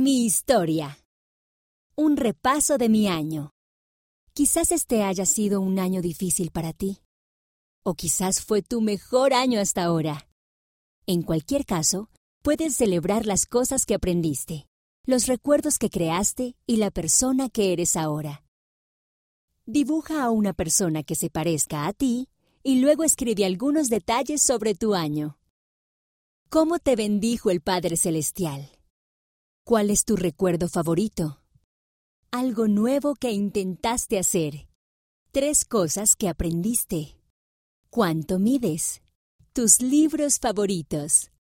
Mi historia. Un repaso de mi año. Quizás este haya sido un año difícil para ti. O quizás fue tu mejor año hasta ahora. En cualquier caso, puedes celebrar las cosas que aprendiste, los recuerdos que creaste y la persona que eres ahora. Dibuja a una persona que se parezca a ti y luego escribe algunos detalles sobre tu año. ¿Cómo te bendijo el Padre Celestial? ¿Cuál es tu recuerdo favorito? Algo nuevo que intentaste hacer. Tres cosas que aprendiste. ¿Cuánto mides? Tus libros favoritos.